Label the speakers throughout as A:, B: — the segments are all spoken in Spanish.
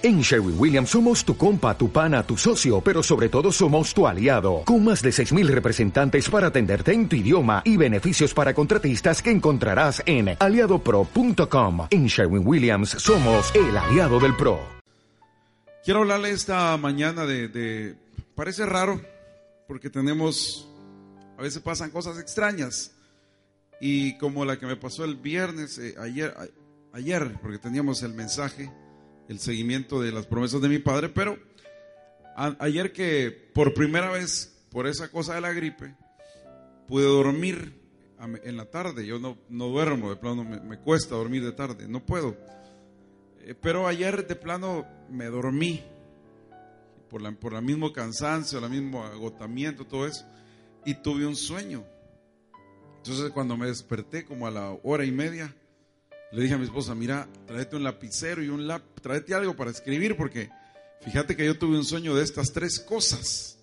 A: En Sherwin Williams somos tu compa, tu pana, tu socio, pero sobre todo somos tu aliado, con más de 6.000 representantes para atenderte en tu idioma y beneficios para contratistas que encontrarás en aliadopro.com. En Sherwin Williams somos el aliado del PRO.
B: Quiero hablarle esta mañana de, Parece raro, porque tenemos... A veces pasan cosas extrañas. Y como la que me pasó el viernes, eh, ayer, ayer, porque teníamos el mensaje el seguimiento de las promesas de mi padre, pero ayer que por primera vez, por esa cosa de la gripe, pude dormir en la tarde. Yo no, no duermo, de plano me, cuesta dormir de tarde, no puedo. Eh, pero ayer de plano me dormí por la, por el mismo cansancio, el mismo agotamiento, todo eso, y tuve un sueño. Entonces cuando me desperté como a la hora y media, le dije a mi esposa, mira, tráete un lapicero y un lap, tráete algo para escribir, porque fíjate que yo tuve un sueño de estas tres cosas.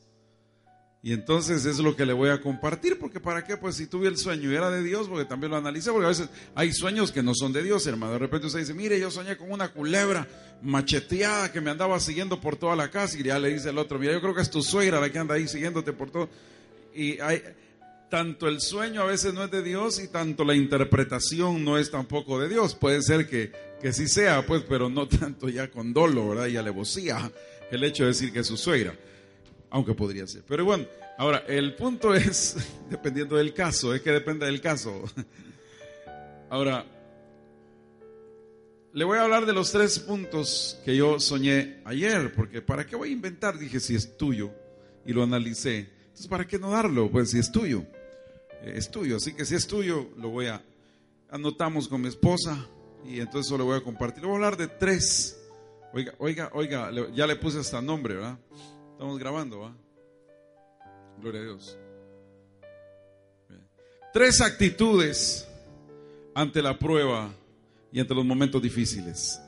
B: Y entonces es lo que le voy a compartir, porque para qué, pues si tuve el sueño y era de Dios, porque también lo analicé, porque a veces hay sueños que no son de Dios, hermano. De repente usted dice, mire, yo soñé con una culebra macheteada que me andaba siguiendo por toda la casa, y ya le dice el otro, mira, yo creo que es tu suegra la que anda ahí siguiéndote por todo. Y hay, tanto el sueño a veces no es de Dios y tanto la interpretación no es tampoco de Dios. Puede ser que, que sí sea, pues, pero no tanto ya con dolo, ¿verdad? Y alevosía el hecho de decir que es su suegra, aunque podría ser. Pero bueno, ahora, el punto es, dependiendo del caso, es que depende del caso. Ahora, le voy a hablar de los tres puntos que yo soñé ayer, porque ¿para qué voy a inventar? Dije, si es tuyo, y lo analicé. Entonces, ¿para qué no darlo? Pues si es tuyo. Es tuyo. Así que si es tuyo, lo voy a, anotamos con mi esposa y entonces eso lo voy a compartir. Voy a hablar de tres. Oiga, oiga, oiga, ya le puse hasta nombre, ¿verdad? Estamos grabando, ¿va? Gloria a Dios. Tres actitudes ante la prueba y ante los momentos difíciles.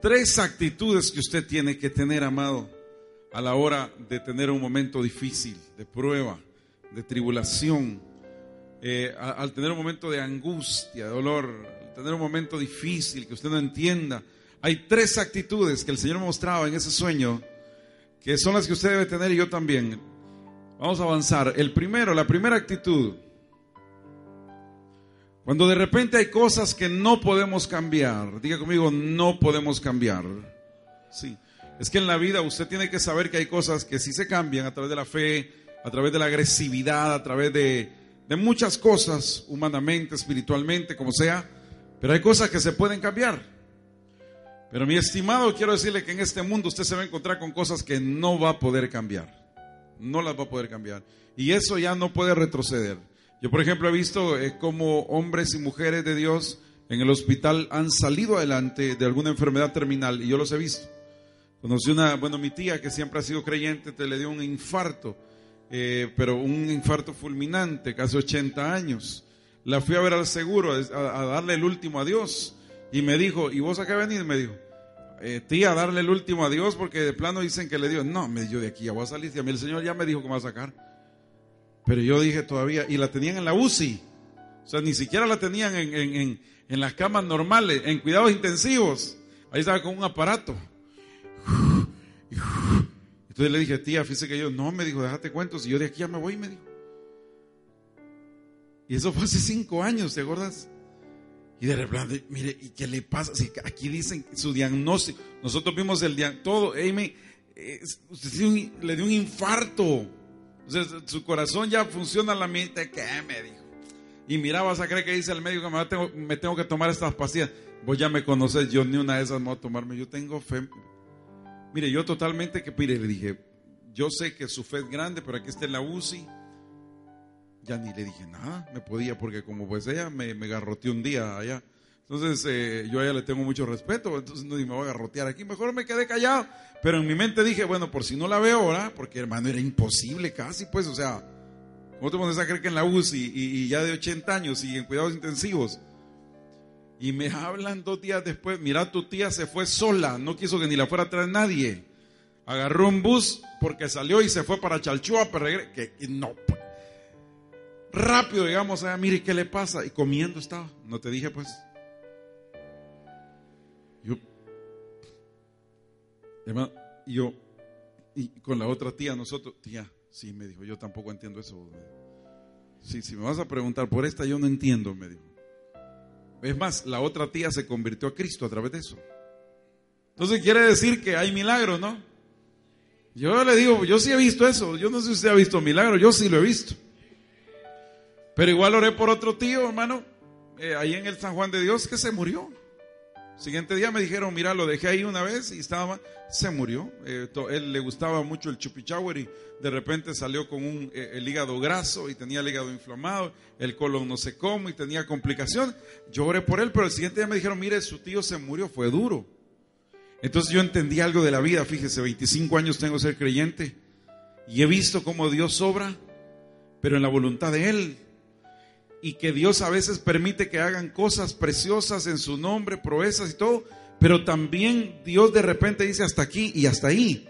B: Tres actitudes que usted tiene que tener, amado, a la hora de tener un momento difícil, de prueba, de tribulación, eh, al tener un momento de angustia, de dolor, al tener un momento difícil que usted no entienda. Hay tres actitudes que el Señor mostraba en ese sueño que son las que usted debe tener y yo también. Vamos a avanzar. El primero, la primera actitud. Cuando de repente hay cosas que no podemos cambiar, diga conmigo, no podemos cambiar. Sí. Es que en la vida usted tiene que saber que hay cosas que sí se cambian a través de la fe, a través de la agresividad, a través de, de muchas cosas, humanamente, espiritualmente, como sea, pero hay cosas que se pueden cambiar. Pero mi estimado, quiero decirle que en este mundo usted se va a encontrar con cosas que no va a poder cambiar. No las va a poder cambiar. Y eso ya no puede retroceder. Yo, por ejemplo, he visto eh, cómo hombres y mujeres de Dios en el hospital han salido adelante de alguna enfermedad terminal y yo los he visto. Conocí una, bueno, mi tía que siempre ha sido creyente, te le dio un infarto eh, pero un infarto fulminante, casi 80 años. La fui a ver al seguro, a, darle el último adiós. Y me dijo, ¿y vos a qué venís? Me dijo, eh, tía, darle el último adiós porque de plano dicen que le dio. No, me dio de aquí ya voy a salir. Y a mí el Señor ya me dijo que me va a sacar. Pero yo dije todavía, y la tenían en la UCI. O sea, ni siquiera la tenían en, en, en las camas normales, en cuidados intensivos. Ahí estaba con un aparato. Entonces le dije, tía, fíjese que yo, no, me dijo, déjate cuentos, y yo de aquí ya me voy, me dijo. Y eso fue hace cinco años, ¿te acuerdas? Y de repente, mire, ¿y qué le pasa? Aquí dicen su diagnóstico, nosotros vimos el diagnóstico, todo, Amy, usted le dio un infarto. O su corazón ya funciona a la mente, ¿qué me dijo? Y mira, vas a creer que dice el médico que me tengo, me tengo que tomar estas pastillas. Vos ya me conoces, yo ni una de esas me voy a tomarme. Yo tengo fe, Mire, yo totalmente que, mire, le dije, yo sé que su fe es grande, pero aquí está en la UCI. Ya ni le dije nada, me podía, porque como pues ella me, me garroteó un día allá. Entonces eh, yo a ella le tengo mucho respeto, entonces no me voy a garrotear aquí, mejor me quedé callado. Pero en mi mente dije, bueno, por si no la veo ahora, porque hermano era imposible casi, pues, o sea, ¿cómo te pones a creer que en la UCI y, y ya de 80 años y en cuidados intensivos? Y me hablan dos días después, mira, tu tía se fue sola, no quiso que ni la fuera a traer nadie. Agarró un bus porque salió y se fue para Chalchua, pero que no. Rápido digamos, allá, mire qué le pasa. Y comiendo estaba, no te dije pues. Yo, yo, y con la otra tía, nosotros, tía, sí, me dijo, yo tampoco entiendo eso. Sí, si me vas a preguntar por esta, yo no entiendo, me dijo. Es más, la otra tía se convirtió a Cristo a través de eso. Entonces quiere decir que hay milagros, ¿no? Yo le digo, yo sí he visto eso. Yo no sé si usted ha visto milagros, yo sí lo he visto. Pero igual oré por otro tío, hermano, eh, ahí en el San Juan de Dios, que se murió. Siguiente día me dijeron, mira, lo dejé ahí una vez y estaba, se murió. Eh, él le gustaba mucho el chupichauer y de repente salió con un, eh, el hígado graso y tenía el hígado inflamado, el colon no sé cómo y tenía complicación. Yo oré por él, pero el siguiente día me dijeron, mire, su tío se murió, fue duro. Entonces yo entendí algo de la vida, fíjese, 25 años tengo ser creyente y he visto cómo Dios obra, pero en la voluntad de Él y que Dios a veces permite que hagan cosas preciosas en su nombre, proezas y todo, pero también Dios de repente dice hasta aquí y hasta ahí.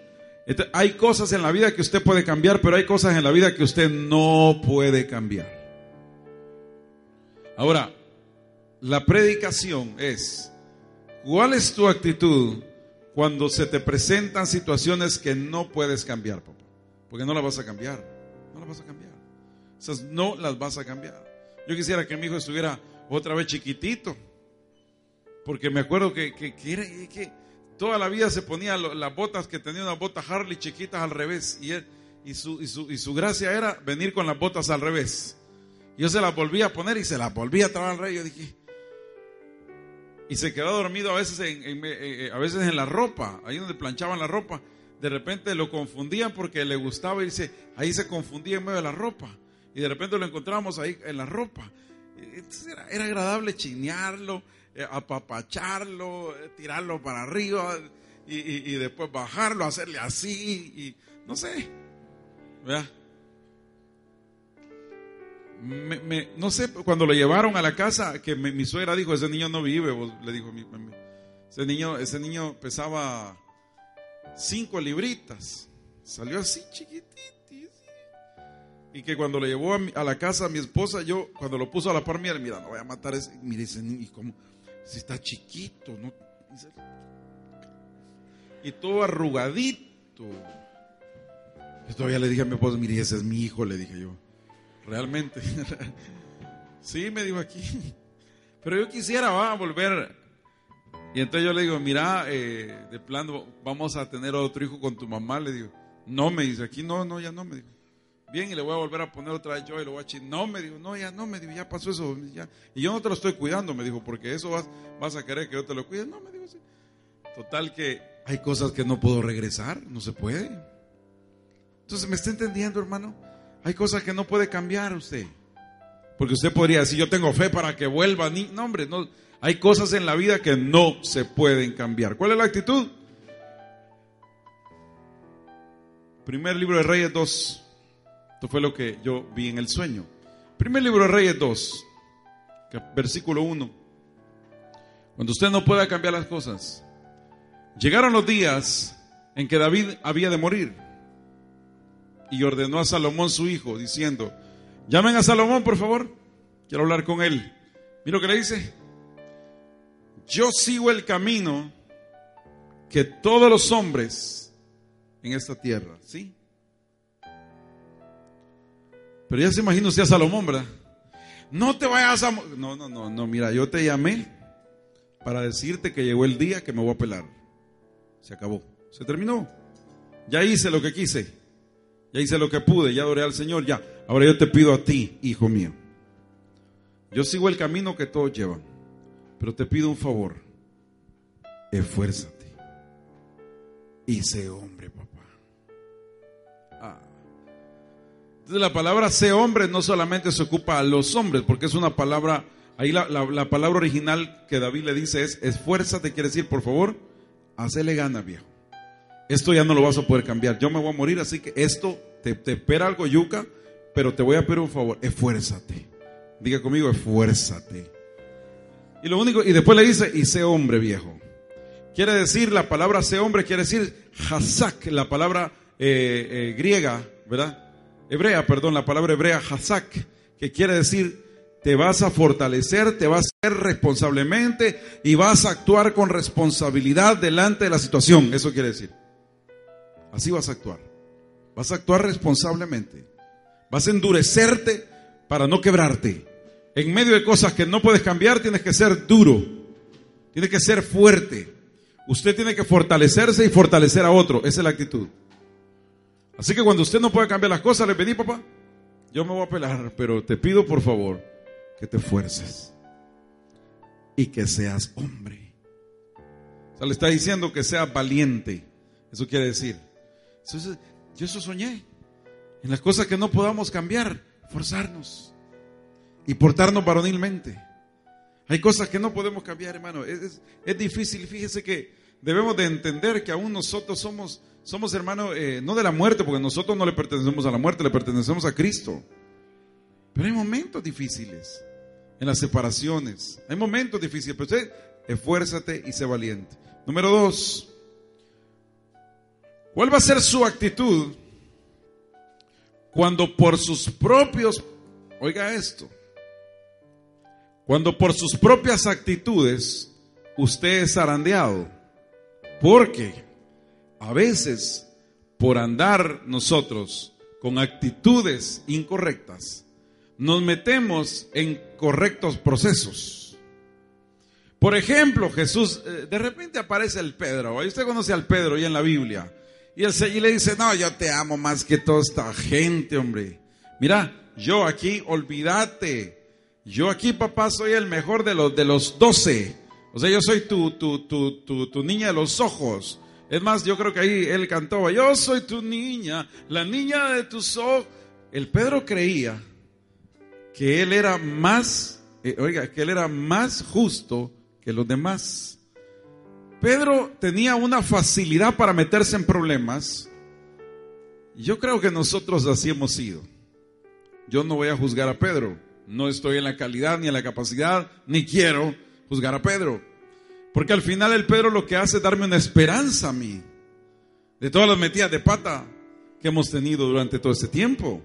B: hay cosas en la vida que usted puede cambiar, pero hay cosas en la vida que usted no puede cambiar. Ahora, la predicación es, ¿cuál es tu actitud cuando se te presentan situaciones que no puedes cambiar, papá? Porque no las vas a cambiar, no las vas a cambiar. Esas no las vas a cambiar. Yo quisiera que mi hijo estuviera otra vez chiquitito. Porque me acuerdo que, que, toda la vida se ponía las botas que tenía una bota Harley chiquitas al revés. Y, y, su, y, su, gracia era venir con las botas al revés. Yo se las volvía a poner y se las volvía a traer al rey. Yo dije. Y se quedó dormido a veces en, eh, eh, a veces en la ropa, ahí donde planchaban la ropa. De repente lo confundían porque le gustaba irse, ahí se confundía en medio de la ropa y de repente lo encontramos ahí en la ropa. era, agradable chinearlo, eh, apapacharlo, eh, tirarlo para arriba y, después bajarlo, hacerle así y no sé. no sé, cuando lo llevaron a la casa, que mi suegra dijo, ese niño no vive, le dijo, ese niño, ese niño pesaba cinco libritas, salió así chiquitito y que cuando le llevó a, la casa a mi esposa, yo, cuando lo puso a la par mía, mira, no voy a matar ese. Mire, ese niño, y como, si está chiquito, ¿no? Y todo arrugadito. Y todavía le dije a mi esposa, mire, ese es mi hijo, le dije yo. Realmente. sí, me dijo aquí. Pero yo quisiera, va a volver. Y entonces yo le digo, mira, eh, de plano, vamos a tener otro hijo con tu mamá. Le digo, no, me dice, aquí no, no, ya no, me dijo. Bien, y le voy a volver a poner otra vez yo y lo voy a decir, no, me dijo, no, ya no, me dijo, ya pasó eso. Y yo no te lo estoy cuidando, me dijo, porque eso vas, vas a querer que yo te lo cuide. No, me dijo, sí. Total que hay cosas que no puedo regresar, no se puede. Entonces, ¿me está entendiendo, hermano? Hay cosas que no puede cambiar usted. Porque usted podría decir, yo tengo fe para que vuelva. Ni... No, hombre, no. Hay cosas en la vida que no se pueden cambiar. ¿Cuál es la actitud? Primer libro de Reyes 2. Esto fue lo que yo vi en el sueño. Primer libro de Reyes 2, versículo 1. Cuando usted no pueda cambiar las cosas. Llegaron los días en que David había de morir. Y ordenó a Salomón su hijo, diciendo, llamen a Salomón, por favor. Quiero hablar con él. Mira lo que le dice. Yo sigo el camino que todos los hombres en esta tierra, ¿sí? Pero ya se imagina usted a Salomón, ¿verdad? No te vayas a... No, no, no, no, mira, yo te llamé para decirte que llegó el día que me voy a pelar. Se acabó, se terminó. Ya hice lo que quise, ya hice lo que pude, ya adoré al Señor, ya. Ahora yo te pido a ti, hijo mío. Yo sigo el camino que todos llevan, pero te pido un favor. Esfuérzate y sé hombre, papá. Entonces la palabra sé hombre no solamente se ocupa a los hombres, porque es una palabra, ahí la, palabra original que David le dice es esfuérzate, quiere decir, por favor, hacele gana, viejo. Esto ya no lo vas a poder cambiar. Yo me voy a morir, así que esto te, te espera algo yuca, pero te voy a pedir un favor, esfuérzate. Diga conmigo, esfuérzate. Y lo único, y después le dice, y sé hombre viejo. Quiere decir, la palabra sé hombre, quiere decir hazak, la palabra eh, eh, griega, ¿verdad? Hebrea, perdón, la palabra hebrea hazak, que quiere decir te vas a fortalecer, te vas a hacer responsablemente y vas a actuar con responsabilidad delante de la situación. Eso quiere decir. así vas a actuar. Vas a actuar responsablemente. Vas a endurecerte para no quebrarte. En medio de cosas que no puedes cambiar, tienes que ser duro. Tienes que ser fuerte. Usted tiene que fortalecerse y fortalecer a otro. Esa es la actitud. Así que cuando usted no puede cambiar las cosas, le pedí, papá, yo me voy a pelar, pero te pido por favor que te fuerces y que seas hombre. O sea, le está diciendo que sea valiente. Eso quiere decir. yo eso soñé. En las cosas que no podamos cambiar, forzarnos y portarnos varonilmente. Hay cosas que no podemos cambiar, hermano. Es, es, difícil. Fíjese que debemos de entender que aún nosotros somos, somos hermanos, eh, no de la muerte, porque nosotros no le pertenecemos a la muerte, le pertenecemos a Cristo. Pero hay momentos difíciles en las separaciones. Hay momentos difíciles, pero usted esfuérzate y sé valiente. Número dos, ¿cuál va a ser su actitud cuando por sus propios, oiga esto, cuando por sus propias actitudes usted es zarandeado? Porque a veces por andar nosotros con actitudes incorrectas, nos metemos en correctos procesos. Por ejemplo, Jesús, eh, de repente aparece el Pedro, usted conoce al Pedro ahí en la Biblia, y, el, y le dice, no, yo te amo más que toda esta gente, hombre. Mira, yo aquí, olvídate, yo aquí, papá, soy el mejor de los, de los doce. O sea, yo soy tu, tu, tu, tu, tu niña de los ojos. Es más, yo creo que ahí él cantaba, yo soy tu niña, la niña de tus ojos. El Pedro creía que él era más, eh, oiga, que él era más justo que los demás. Pedro tenía una facilidad para meterse en problemas. Yo creo que nosotros así hemos sido. Yo no voy a juzgar a Pedro. No estoy en la calidad ni en la capacidad, ni quiero juzgar a Pedro. Porque al final el Pedro lo que hace es darme una esperanza a mí. De todas las metidas de pata que hemos tenido durante todo este tiempo.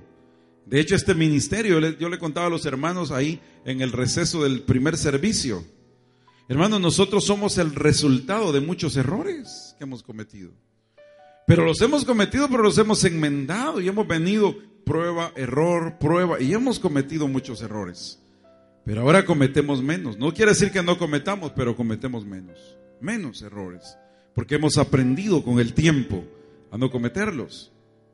B: De hecho, este ministerio, yo le contaba a los hermanos ahí en el receso del primer servicio. Hermanos, nosotros somos el resultado de muchos errores que hemos cometido. Pero los hemos cometido, pero los hemos enmendado y hemos venido prueba, error, prueba y hemos cometido muchos errores. Pero ahora cometemos menos. No quiere decir que no cometamos, pero cometemos menos. Menos errores. Porque hemos aprendido con el tiempo a no cometerlos.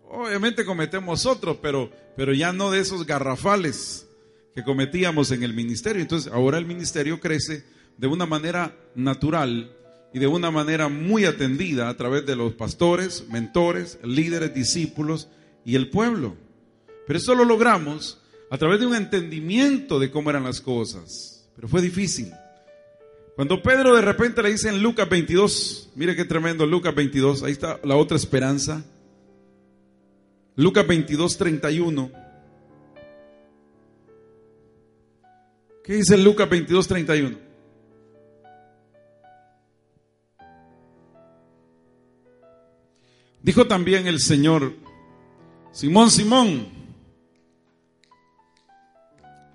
B: Obviamente cometemos otros, pero, pero ya no de esos garrafales que cometíamos en el ministerio. Entonces ahora el ministerio crece de una manera natural y de una manera muy atendida a través de los pastores, mentores, líderes, discípulos y el pueblo. Pero eso lo logramos a través de un entendimiento de cómo eran las cosas. Pero fue difícil. Cuando Pedro de repente le dice en Lucas 22, mire qué tremendo, Lucas 22, ahí está la otra esperanza. Lucas 22, 31. ¿Qué dice Lucas 22, 31? Dijo también el Señor, Simón, Simón,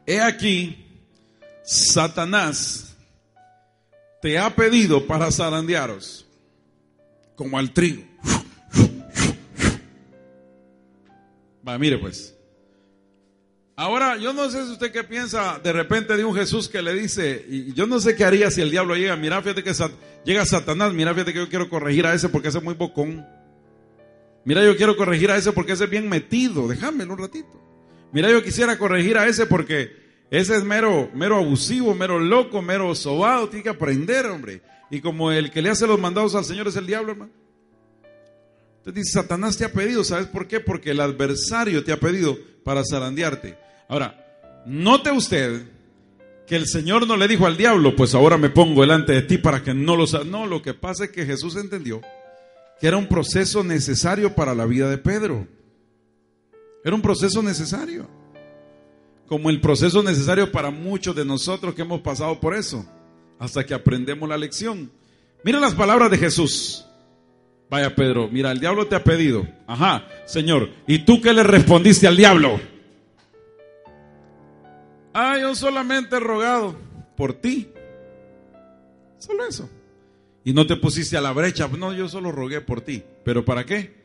B: he aquí, Satanás te ha pedido para zarandearos como al trigo. Va, mire pues. Ahora, yo no sé si usted qué piensa de repente de un Jesús que le dice, y yo no sé qué haría si el diablo llega, mira, fíjate que llega Satanás, mira, fíjate que yo quiero corregir a ese porque ese es muy bocón. Mira, yo quiero corregir a ese porque ese es bien metido, déjamelo un ratito. Mira, yo quisiera corregir a ese porque ese es mero, mero abusivo, mero loco, mero sobado, tiene que aprender, hombre. Y como el que le hace los mandados al Señor es el diablo, hermano. Entonces dice, Satanás te ha pedido, ¿sabes por qué? Porque el adversario te ha pedido para zarandearte. Ahora, note usted que el Señor no le dijo al diablo, pues ahora me pongo delante de ti para que no lo... No, lo que pasa es que Jesús entendió que era un proceso necesario para la vida de Pedro. Era un proceso necesario. Como el proceso necesario para muchos de nosotros que hemos pasado por eso, hasta que aprendemos la lección. Mira las palabras de Jesús. Vaya Pedro, mira, el diablo te ha pedido. Ajá, Señor. ¿Y tú qué le respondiste al diablo? Ah, yo solamente he rogado por ti. Solo eso. Y no te pusiste a la brecha. No, yo solo rogué por ti. ¿Pero para qué?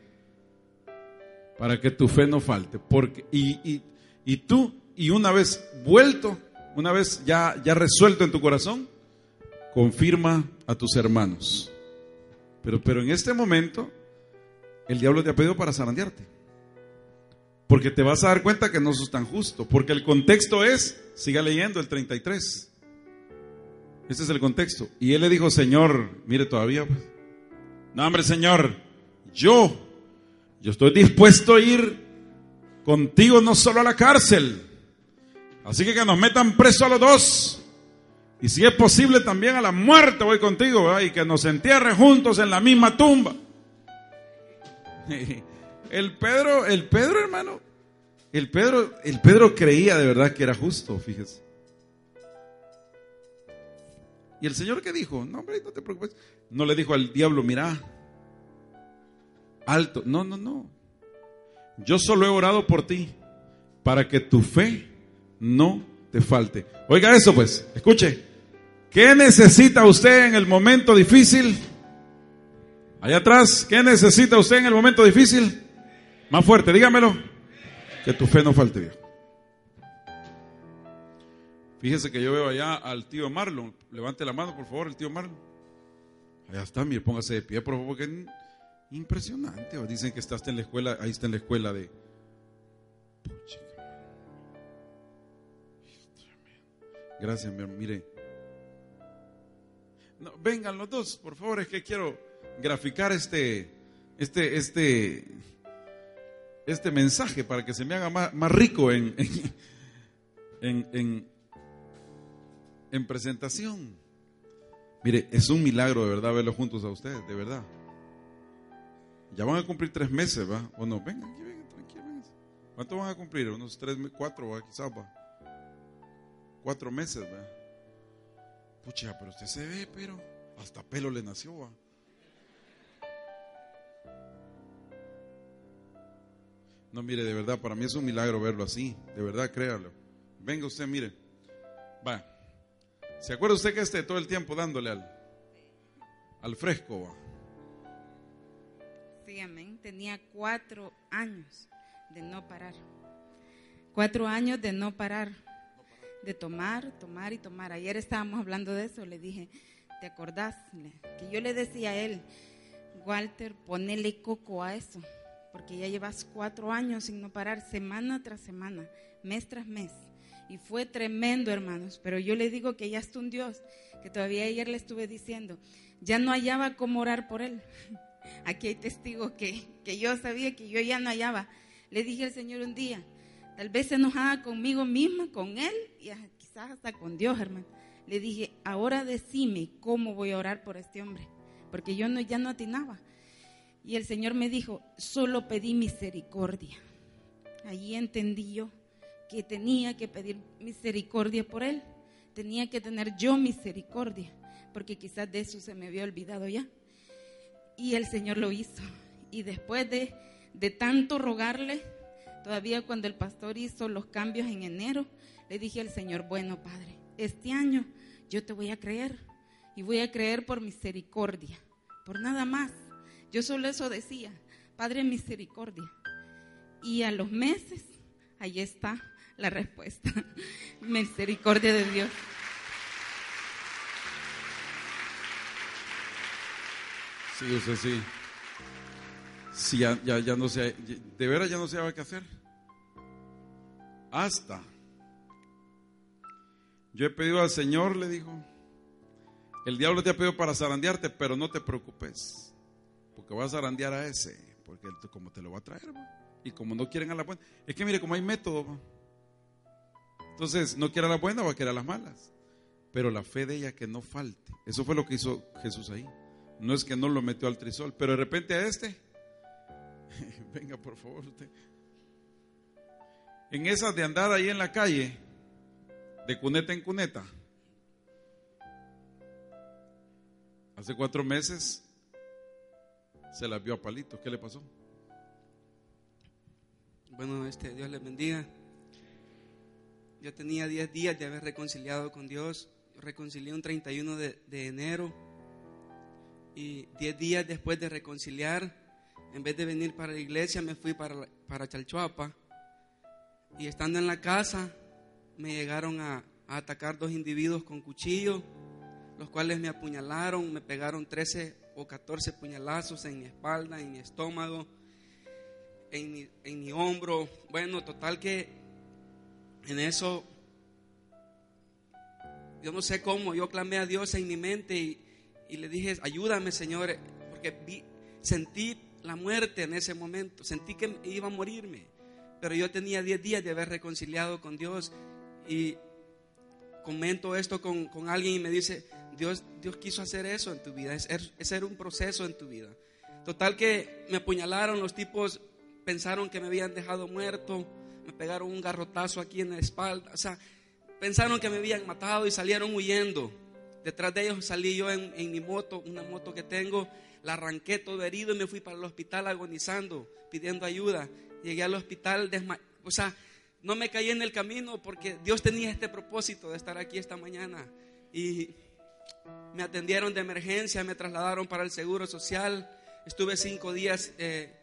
B: Para que tu fe no falte. Porque, y, y, tú, y una vez vuelto, una vez ya, ya resuelto en tu corazón, confirma a tus hermanos. Pero, pero en este momento, el diablo te ha pedido para zarandearte. Porque te vas a dar cuenta que no sos tan justo. Porque el contexto es, siga leyendo el 33. Ese es el contexto. Y él le dijo, Señor, mire todavía. Pues. No, hombre, Señor, yo, yo estoy dispuesto a ir contigo no solo a la cárcel. Así que que nos metan preso a los dos. Y si es posible también a la muerte voy contigo, y que nos entierre juntos en la misma tumba. El Pedro, el Pedro hermano, el Pedro, el Pedro creía de verdad que era justo, fíjese. Y el Señor que dijo, no hombre, no te preocupes. No le dijo al diablo, mira, alto. No, no, no. Yo solo he orado por ti para que tu fe no te falte. Oiga eso pues, escuche. ¿Qué necesita usted en el momento difícil? Allá atrás, ¿qué necesita usted en el momento difícil? Más fuerte, dígamelo. Que tu fe no falte. Fíjese que yo veo allá al tío Marlon. Levante la mano, por favor, el tío Marlon. Allá está, mire, póngase de pie, por favor, porque es impresionante. Dicen que está en la escuela, ahí está en la escuela de... Gracias, mi mire. vengan los dos, por favor, es que quiero graficar este, este, este, este mensaje para que se me haga más, rico en, en, en presentación. Mire, es un milagro de verdad verlos juntos a ustedes, de verdad. Ya van a cumplir tres meses, ¿va? ¿O no? Vengan, aquí, vengan, tranquilos. ¿Cuánto van a cumplir? Unos tres, cuatro, ¿va? Quizás, ¿va? Cuatro meses, ¿va? Pucha, pero usted se ve, pero hasta pelo le nació, ¿va? No, mire, de verdad, para mí es un milagro verlo así. De verdad, créalo. Venga usted, mire. Va. ¿Se acuerda usted que esté todo el tiempo dándole al, al fresco?
C: Sí, Tenía cuatro años de no parar. Cuatro años de no parar. De tomar, tomar y tomar. Ayer estábamos hablando de eso. Le dije, ¿te acordás? Que yo le decía a él, Walter, ponele coco a eso. Porque ya llevas cuatro años sin no parar, semana tras semana, mes tras mes. Y fue tremendo, hermanos. Pero yo le digo que ya está un Dios, que todavía ayer le estuve diciendo, ya no hallaba cómo orar por él. Aquí hay testigos que, que yo sabía que yo ya no hallaba. Le dije al Señor un día, tal vez se enojaba conmigo misma, con él y quizás hasta con Dios, hermano. Le dije, ahora decime cómo voy a orar por este hombre, porque yo no, ya no atinaba. Y el Señor me dijo, solo pedí misericordia. Allí entendí yo que tenía que pedir misericordia por él. Tenía que tener yo misericordia, porque quizás de eso se me había olvidado ya. Y el Señor lo hizo. Y después de, de tanto rogarle, todavía cuando el pastor hizo los cambios en enero, le dije al Señor, bueno Padre, este año yo te voy a creer y voy a creer por misericordia, por nada más. Yo solo eso decía, Padre misericordia. Y a los meses, ahí está, la respuesta. Misericordia de Dios.
B: Sí, usted sí. Sí, ya, ya, no sé, de veras ya no sabe qué hacer. Hasta. Yo he pedido al Señor, le dijo, el diablo te ha pedido para zarandearte, pero no te preocupes, porque vas a zarandear a ese, porque él como te lo va a traer, y como no quieren a la buena. Es que mire, como hay método, entonces, no quiera la buena, va a querer las malas. Pero la fe de ella que no falte. Eso fue lo que hizo Jesús ahí. No es que no lo metió al trisol, pero de repente a este, venga por favor usted. En esas de andar ahí en la calle, de cuneta en cuneta, hace cuatro meses se la vio a palitos. ¿Qué le pasó?
D: Bueno, este, Dios le bendiga. Yo tenía 10 días de haber reconciliado con Dios. Reconcilié un 31 de, enero. Y 10 días después de reconciliar, En vez de venir para la iglesia, me fui para, para Chalchuapa. Y estando en la casa, me llegaron a, a atacar dos individuos con cuchillo, los cuales me apuñalaron, me pegaron 13 o 14 puñalazos en mi espalda, en mi estómago, en mi, en mi hombro. Bueno, total que en eso, yo no sé cómo, yo clamé a Dios en mi mente y, y le dije, ayúdame Señor, porque vi, sentí la muerte en ese momento, sentí que iba a morirme, pero yo tenía 10 días de haber reconciliado con Dios y comento esto con, con, alguien y me dice, Dios, Dios quiso hacer eso en tu vida, es, es era un proceso en tu vida. Total que me apuñalaron, los tipos pensaron que me habían dejado muerto, me pegaron un garrotazo aquí en la espalda, o sea, pensaron que me habían matado y salieron huyendo. Detrás de ellos salí yo en, mi moto, una moto que tengo, la arranqué todo herido y me fui para el hospital agonizando, pidiendo ayuda. Llegué al hospital, o sea, no me caí en el camino porque Dios tenía este propósito de estar aquí esta mañana. Y me atendieron de emergencia, me trasladaron para el Seguro Social. Estuve cinco días eh,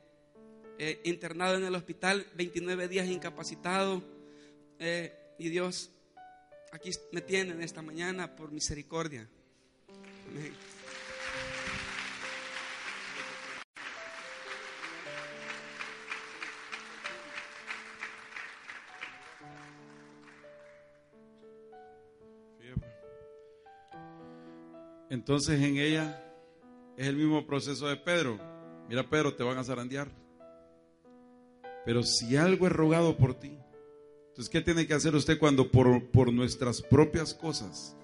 D: eh, internado en el hospital, 29 días incapacitado. Eh, y Dios aquí me tiene en esta mañana por misericordia. Amén.
B: Entonces en ella es el mismo proceso de Pedro. Mira, Pedro, te van a zarandear. Pero si algo es rogado por ti, entonces, ¿qué tiene que hacer usted cuando por, por nuestras propias cosas,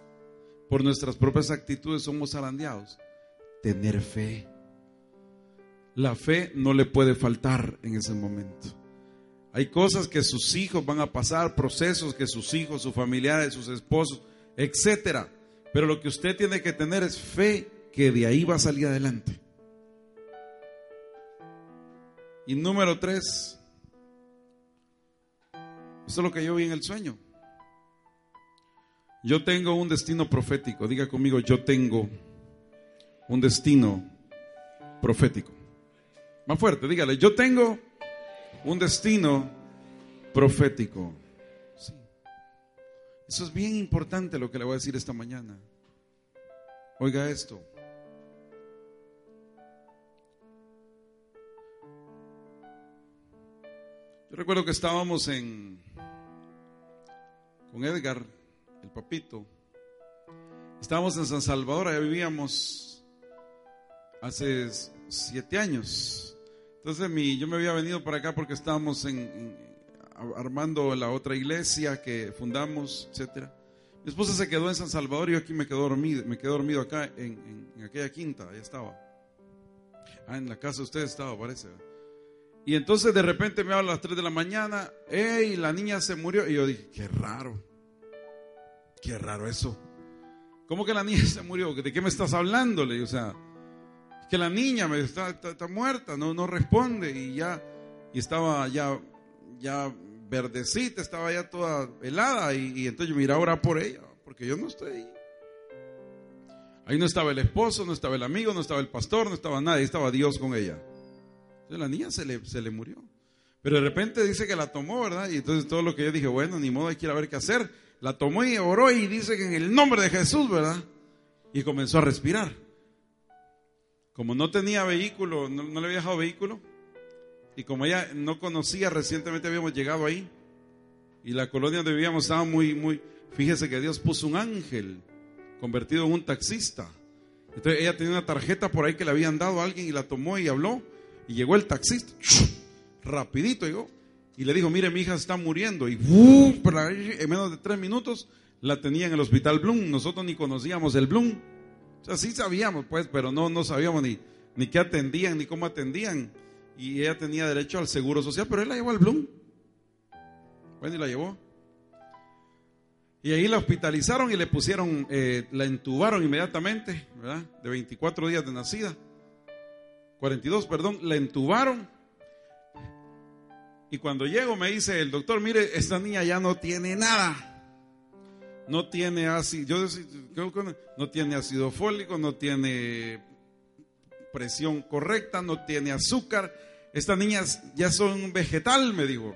B: por nuestras propias actitudes somos zarandeados? Tener fe. La fe no le puede faltar en ese momento. Hay cosas que sus hijos van a pasar, procesos que sus hijos, sus familiares, sus esposos, etcétera pero lo que usted tiene que tener es fe que de ahí va a salir adelante. Y número tres, eso es lo que yo vi en el sueño. Yo tengo un destino profético. Diga conmigo, yo tengo un destino profético. Más fuerte, dígale, yo tengo un destino profético. Eso es bien importante lo que le voy a decir esta mañana. Oiga esto. Yo recuerdo que estábamos en con Edgar, el papito. Estábamos en San Salvador, allá vivíamos hace siete años. Entonces mi, yo me había venido para acá porque estábamos en armando la otra iglesia que fundamos, etcétera. Mi esposa se quedó en San Salvador y yo aquí me quedé dormido, me quedé dormido acá en, aquella quinta, ahí estaba. Ah, en la casa de ustedes estaba, parece. Y entonces de repente me habla a las 3 de la mañana, hey, la niña se murió. Y yo dije, qué raro, qué raro eso. ¿Cómo que la niña se murió? ¿De qué me estás hablando? o sea, que la niña me está, está, muerta, no, no responde y ya, y estaba ya ya verdecita, estaba ya toda helada y, entonces yo miraba ahora por ella, porque yo no estoy ahí. Ahí no estaba el esposo, no estaba el amigo, no estaba el pastor, no estaba nadie, estaba Dios con ella. Entonces la niña se le, se le murió. Pero de repente dice que la tomó, ¿verdad? Y entonces todo lo que yo dije, bueno, ni modo, hay que ir a ver qué hacer. La tomó y oró y dice que en el nombre de Jesús, ¿verdad? Y comenzó a respirar. Como no tenía vehículo, no, no le había dejado vehículo, y como ella no conocía, recientemente habíamos llegado ahí. Y la colonia donde vivíamos estaba muy, muy... Fíjese que Dios puso un ángel convertido en un taxista. Entonces ella tenía una tarjeta por ahí que le habían dado a alguien y la tomó y habló. Y llegó el taxista. Rapidito llegó. Y le dijo, mire, mi hija está muriendo. Y en menos de tres minutos la tenía en el hospital Bloom. Nosotros ni conocíamos el Bloom. O sea, sí sabíamos, pues, pero no, no sabíamos ni, ni qué atendían, ni cómo atendían y ella tenía derecho al seguro social, pero él la llevó al Bloom. Bueno, y la llevó. Y ahí la hospitalizaron y le pusieron, eh, la entubaron inmediatamente, ¿verdad? De 24 días de nacida. 42, perdón, la entubaron. Y cuando llego me dice el doctor, mire, esta niña ya no tiene nada. No tiene ácido, yo no tiene ácido fólico, no tiene presión correcta, no tiene azúcar. Estas niñas ya son vegetal, me dijo.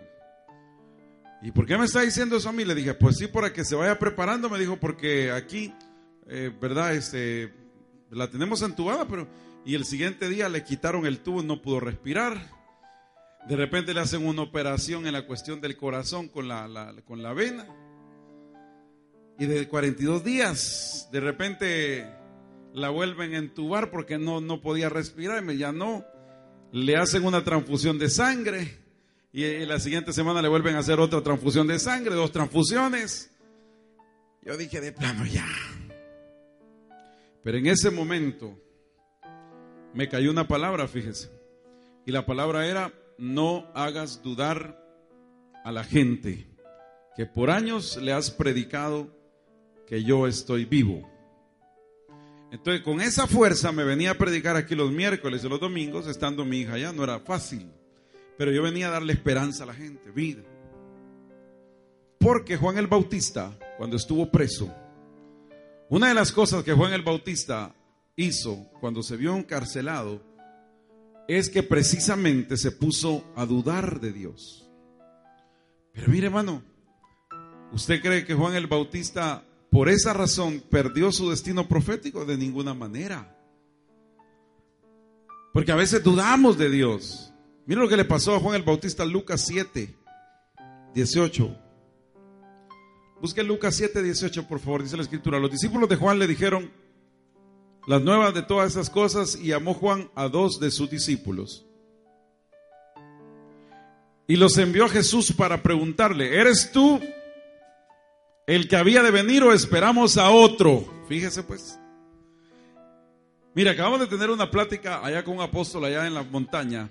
B: ¿Y por qué me está diciendo eso a mí? Le dije, pues sí, para que se vaya preparando, me dijo, porque aquí, eh, ¿verdad? Este, la tenemos entubada, pero... Y el siguiente día le quitaron el tubo, no pudo respirar. De repente le hacen una operación en la cuestión del corazón con la, con la vena. Y de 42 días, de repente la vuelven a entubar porque no, no podía respirar. Y ya no. Le hacen una transfusión de sangre. Y la siguiente semana le vuelven a hacer otra transfusión de sangre, dos transfusiones. Yo dije de plano ya. Pero en ese momento me cayó una palabra, fíjese. Y la palabra era, no hagas dudar a la gente que por años le has predicado que yo estoy vivo. Entonces, con esa fuerza me venía a predicar aquí los miércoles y los domingos, estando mi hija allá, no era fácil. Pero yo venía a darle esperanza a la gente, vida. Porque Juan el Bautista, cuando estuvo preso, una de las cosas que Juan el Bautista hizo cuando se vio encarcelado es que precisamente se puso a dudar de Dios. Pero mire hermano, ¿usted cree que Juan el Bautista por esa razón perdió su destino profético? De ninguna manera. Porque a veces dudamos de Dios. Mire lo que le pasó a Juan el Bautista Lucas 7, 18. Busque Lucas 7, 18, por favor, dice la escritura. Los discípulos de Juan le dijeron, las nuevas de todas esas cosas y llamó Juan a dos de sus discípulos. Y los envió a Jesús para preguntarle, ¿eres tú el que había de venir o esperamos a otro? Fíjese pues. Mira, acabamos de tener una plática allá con un apóstol allá en la montaña.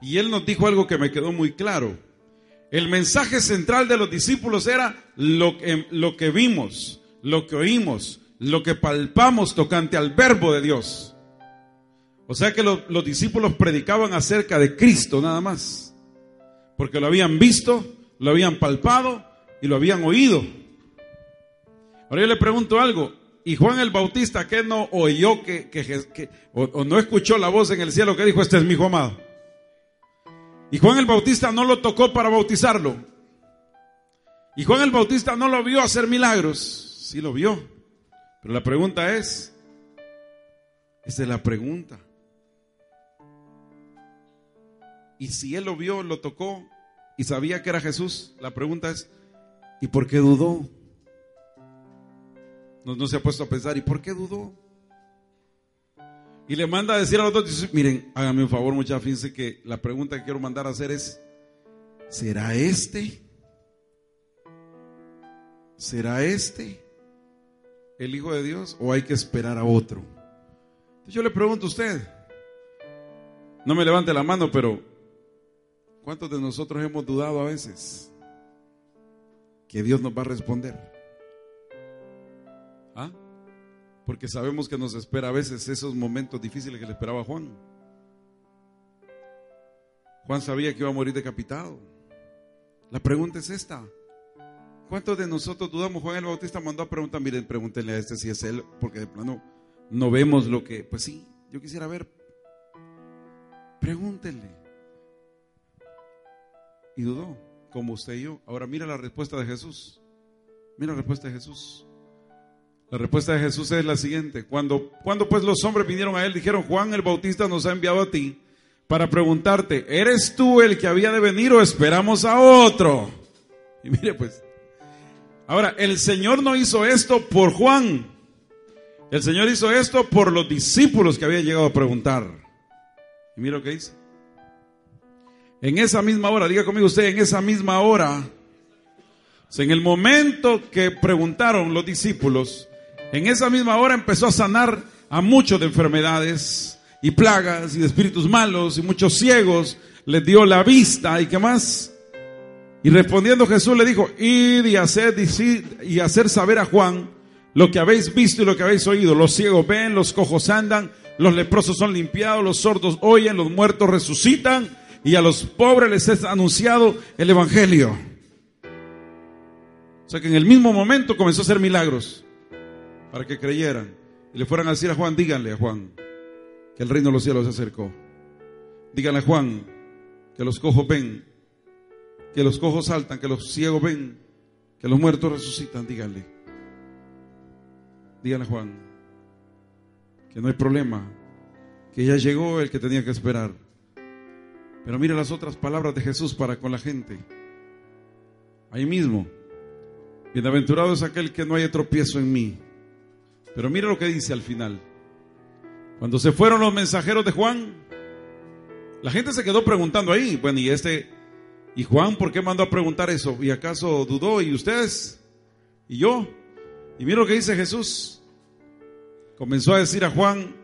B: Y él nos dijo algo que me quedó muy claro. El mensaje central de los discípulos era lo que, lo que vimos, lo que oímos, lo que palpamos tocante al verbo de Dios. O sea que los discípulos predicaban acerca de Cristo nada más. Porque lo habían visto, lo habían palpado y lo habían oído. Ahora yo le pregunto algo. ¿Y Juan el Bautista qué no oyó que, que, o, no escuchó la voz en el cielo que dijo, este es mi hijo amado? Y Juan el Bautista no lo tocó para bautizarlo. Y Juan el Bautista no lo vio hacer milagros. Sí lo vio. Pero la pregunta es, esa es la pregunta. Y si él lo vio, lo tocó y sabía que era Jesús, la pregunta es, ¿y por qué dudó? No, no se ha puesto a pensar, ¿y por qué dudó? Y le manda a decir a los dos, miren, háganme un favor, muchachos, fíjense que la pregunta que quiero mandar a hacer es, ¿será este? ¿Será este? El Hijo de Dios o hay que esperar a otro? yo le pregunto a usted, no me levante la mano, pero ¿cuántos de nosotros hemos dudado a veces que Dios nos va a responder? ¿Ah? Porque sabemos que nos espera a veces esos momentos difíciles que le esperaba Juan. Juan sabía que iba a morir decapitado. La pregunta es esta. ¿Cuántos de nosotros dudamos? Juan el Bautista mandó a preguntar, miren, pregúntenle a este si es él, porque de plano no vemos lo que, pues sí, yo quisiera ver. Pregúntenle. Y dudó, como usted y yo. Ahora mira la respuesta de Jesús. Mira la respuesta de Jesús. La respuesta de Jesús es la siguiente. Cuando, cuando pues los hombres vinieron a él, dijeron, Juan el Bautista nos ha enviado a ti para preguntarte, ¿eres tú el que había de venir o esperamos a otro? Y mire pues, Ahora, el Señor no hizo esto por Juan. El Señor hizo esto por los discípulos que habían llegado a preguntar. Y mira lo que dice. En esa misma hora, diga conmigo usted, en esa misma hora, en el momento que preguntaron los discípulos, en esa misma hora empezó a sanar a muchos de enfermedades y plagas y de espíritus malos y muchos ciegos, les dio la vista y qué más, y respondiendo Jesús le dijo, id y hacer, y hacer saber a Juan lo que habéis visto y lo que habéis oído. Los ciegos ven, los cojos andan, los leprosos son limpiados, los sordos oyen, los muertos resucitan y a los pobres les es anunciado el Evangelio. O sea que en el mismo momento comenzó a hacer milagros para que creyeran. Y le fueran a decir a Juan, díganle a Juan. que el reino de los cielos se acercó. Díganle a Juan que los cojos ven, que los cojos saltan, que los ciegos ven, que los muertos resucitan. Díganle. Díganle a Juan que no hay problema, que ya llegó el que tenía que esperar. Pero mire las otras palabras de Jesús para con la gente. Ahí mismo. Bienaventurado es aquel que no haya tropiezo en mí. Pero mire lo que dice al final. Cuando se fueron los mensajeros de Juan, la gente se quedó preguntando ahí. Bueno, y este, ¿y Juan por qué mandó a preguntar eso? ¿Y acaso dudó? ¿Y ustedes? ¿Y yo? Y mire lo que dice Jesús. Comenzó a decir a Juan,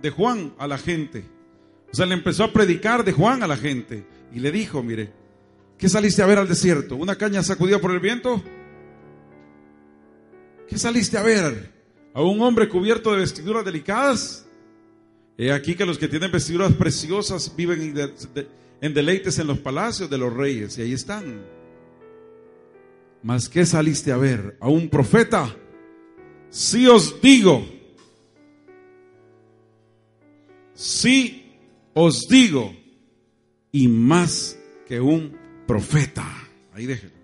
B: de Juan a la gente. O sea, le empezó a predicar de Juan a la gente. Y le dijo, mire, ¿qué saliste a ver al desierto? ¿Una caña sacudida por el viento? ¿Qué saliste a ver? ¿A un hombre cubierto de vestiduras delicadas? He aquí que los que tienen vestiduras preciosas viven en deleites en los palacios de los reyes. Y ahí están. ¿Mas qué saliste a ver? ¿A un profeta? Si os digo, si os digo, y más que un profeta. Ahí déjenlo.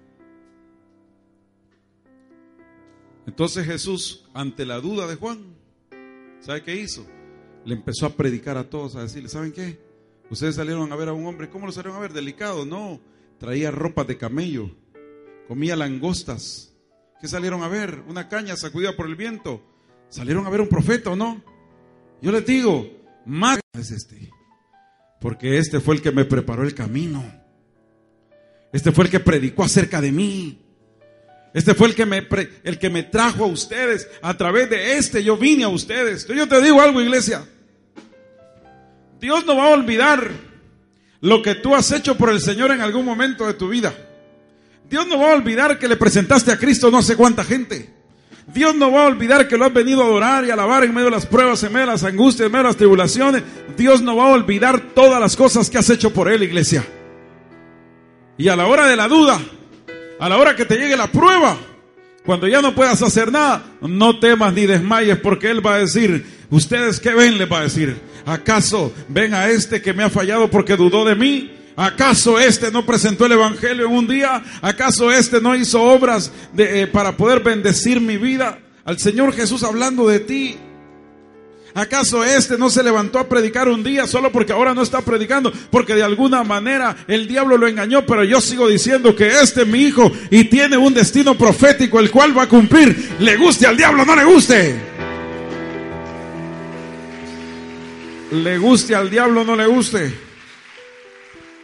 B: Entonces Jesús, ante la duda de Juan, ¿sabe qué hizo? Le empezó a predicar a todos, a decirle, ¿saben qué? Ustedes salieron a ver a un hombre, ¿cómo lo salieron a ver? Delicado, no. Traía ropa de camello, comía langostas. ¿Qué salieron a ver? Una caña sacudida por el viento. ¿Salieron a ver un profeta o no? Yo les digo, más es este. Porque este fue el que me preparó el camino. Este fue el que predicó acerca de mí. Este fue el que, me, el que me trajo a ustedes. A través de este yo vine a ustedes. Yo te digo algo, iglesia. Dios no va a olvidar lo que tú has hecho por el Señor en algún momento de tu vida. Dios no va a olvidar que le presentaste a Cristo no sé cuánta gente. Dios no va a olvidar que lo has venido a adorar y alabar en medio de las pruebas, en medio de las angustias, en medio de las tribulaciones. Dios no va a olvidar todas las cosas que has hecho por Él, iglesia. Y a la hora de la duda, a la hora que te llegue la prueba, cuando ya no puedas hacer nada, no temas ni desmayes porque Él va a decir, ustedes qué ven, le va a decir, ¿acaso ven a este que me ha fallado porque dudó de mí? ¿Acaso este no presentó el Evangelio en un día? ¿Acaso este no hizo obras de, eh, para poder bendecir mi vida? Al Señor Jesús hablando de ti. ¿Acaso este no se levantó a predicar un día solo porque ahora no está predicando? Porque de alguna manera el diablo lo engañó, pero yo sigo diciendo que este es mi hijo y tiene un destino profético el cual va a cumplir. Le guste al diablo, no le guste. Le guste al diablo, no le guste.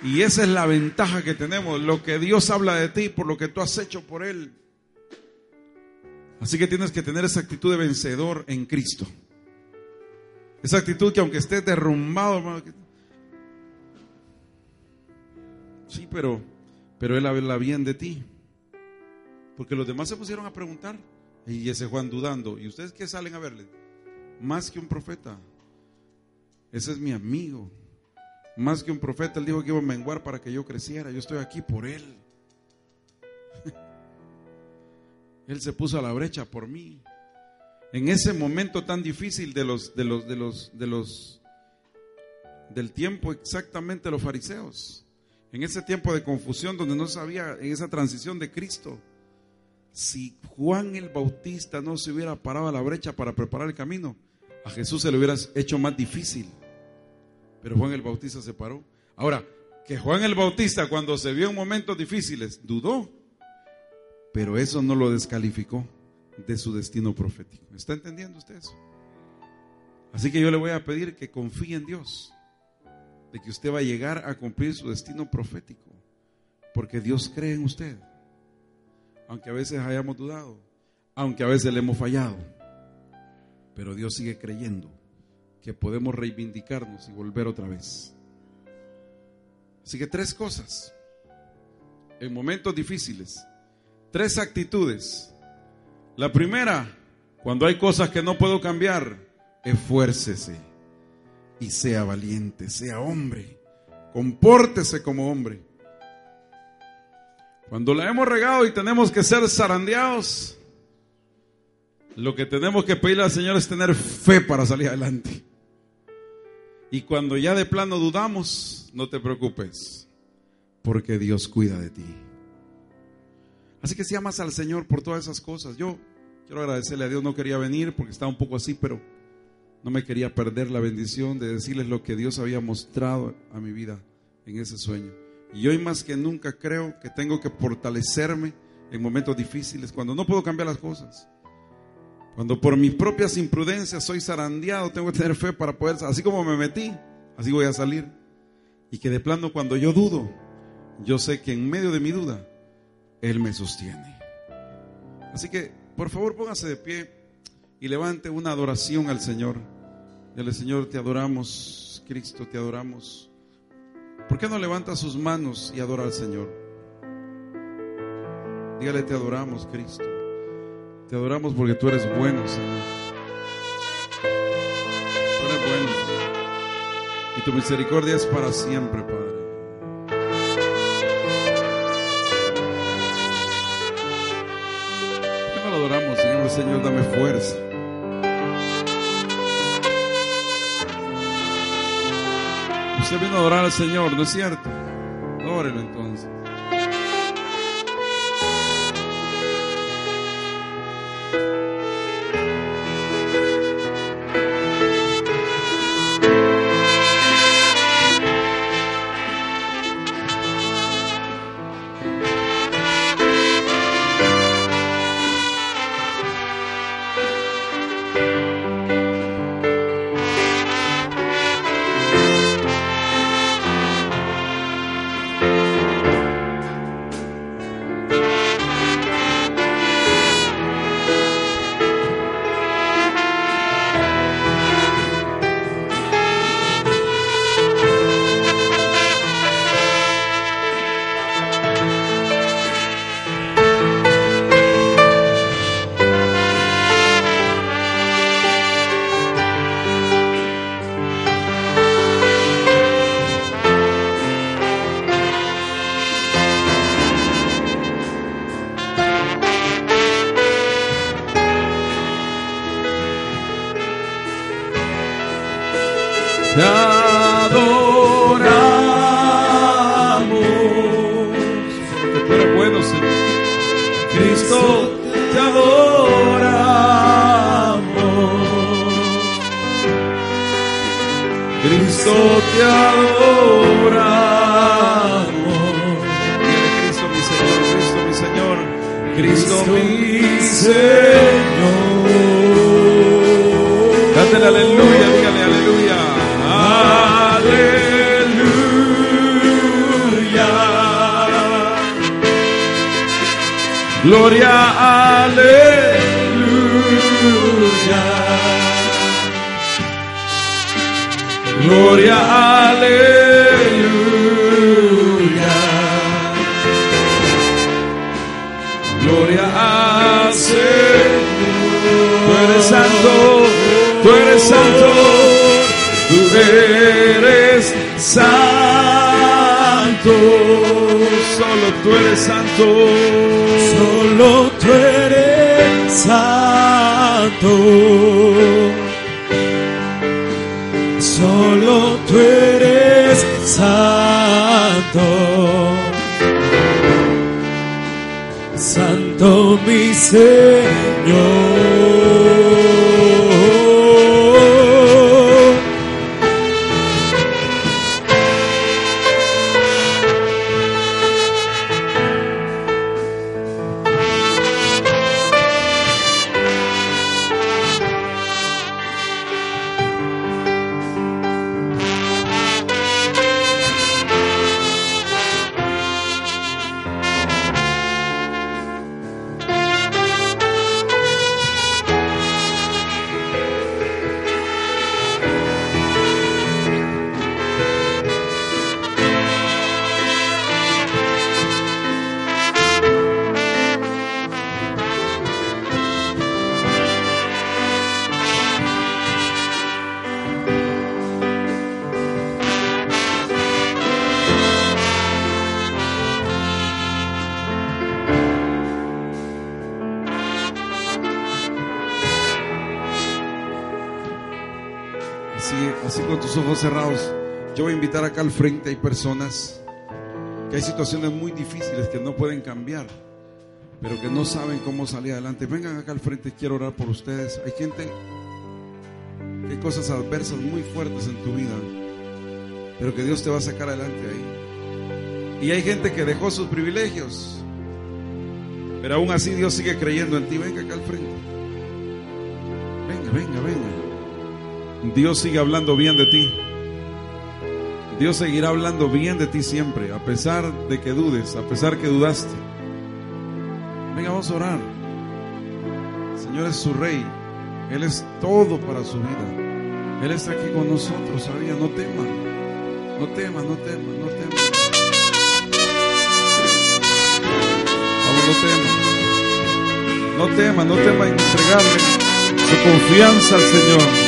B: Y esa es la ventaja que tenemos, lo que Dios habla de ti por lo que tú has hecho por Él. Así que tienes que tener esa actitud de vencedor en Cristo. Esa actitud que aunque estés derrumbado, hermano, sí, pero, pero Él habla bien de ti. Porque los demás se pusieron a preguntar y ese Juan dudando. ¿Y ustedes qué salen a verle? Más que un profeta. Ese es mi amigo. Más que un profeta, él dijo que iba a menguar para que yo creciera. Yo estoy aquí por él. Él se puso a la brecha por mí. En ese momento tan difícil de los, de los, de los, de los, del tiempo exactamente los fariseos. En ese tiempo de confusión donde no sabía, en esa transición de Cristo. Si Juan el Bautista no se hubiera parado a la brecha para preparar el camino, a Jesús se le hubiera hecho más difícil. Pero Juan el Bautista se paró. Ahora, que Juan el Bautista cuando se vio en momentos difíciles dudó, pero eso no lo descalificó de su destino profético. ¿Está entendiendo usted eso? Así que yo le voy a pedir que confíe en Dios, de que usted va a llegar a cumplir su destino profético, porque Dios cree en usted, aunque a veces hayamos dudado, aunque a veces le hemos fallado, pero Dios sigue creyendo que podemos reivindicarnos y volver otra vez. Así que tres cosas. En momentos difíciles. Tres actitudes. La primera, cuando hay cosas que no puedo cambiar, esfuércese y sea valiente, sea hombre. Compórtese como hombre. Cuando la hemos regado y tenemos que ser zarandeados, lo que tenemos que pedirle al Señor es tener fe para salir adelante. Y cuando ya de plano dudamos, no te preocupes, porque Dios cuida de ti. Así que si amas al Señor por todas esas cosas, yo quiero agradecerle a Dios, no quería venir porque estaba un poco así, pero no me quería perder la bendición de decirles lo que Dios había mostrado a mi vida en ese sueño. Y hoy más que nunca creo que tengo que fortalecerme en momentos difíciles, cuando no puedo cambiar las cosas. Cuando por mis propias imprudencias soy zarandeado, tengo que tener fe para poder, así como me metí, así voy a salir. Y que de plano cuando yo dudo, yo sé que en medio de mi duda, Él me sostiene. Así que, por favor, póngase de pie y levante una adoración al Señor. Dile, Señor, te adoramos, Cristo, te adoramos. ¿Por qué no levanta sus manos y adora al Señor? Dígale, te adoramos, Cristo. Te adoramos porque tú eres bueno, Señor. Tú eres bueno, Señor. Y tu misericordia es para siempre, Padre. Señor, dame fuerza. Usted vino a adorar al Señor, ¿no es cierto? Adórelo entonces. Gloria, aleluya. Gloria al Señor. Tú eres santo, tú eres santo, tú eres santo. Solo tú eres santo.
E: Solo tú eres santo. Santo. Mi Señor.
B: Tus ojos cerrados. Yo voy a invitar acá al frente. Hay personas que hay situaciones muy difíciles que no pueden cambiar, pero que no saben cómo salir adelante. Vengan acá al frente. Quiero orar por ustedes. Hay gente que hay cosas adversas muy fuertes en tu vida, pero que Dios te va a sacar adelante ahí. Y hay gente que dejó sus privilegios, pero aún así Dios sigue creyendo en ti. Venga acá al frente. Venga, venga, venga. Dios sigue hablando bien de ti. Dios seguirá hablando bien de ti siempre, a pesar de que dudes, a pesar que dudaste. Venga, vamos a orar. El Señor es su rey. Él es todo para su vida. Él está aquí con nosotros, sabía, no tema. No tema, no tema, no tema. Vamos, no tema. No tema, no tema entregarle su confianza al Señor.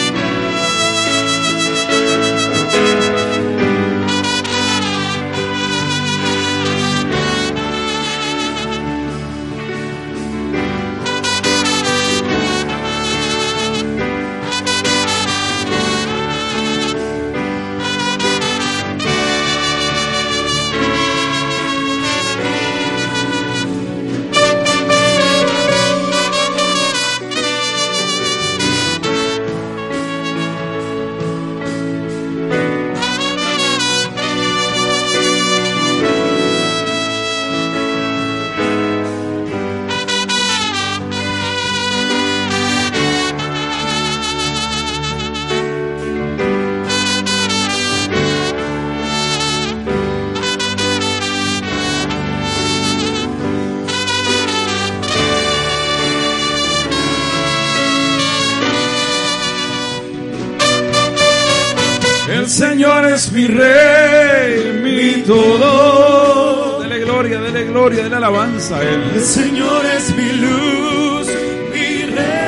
B: Mi rey, mi todo. Dele gloria, dele gloria, dele alabanza a él.
E: El Señor es mi luz, mi rey.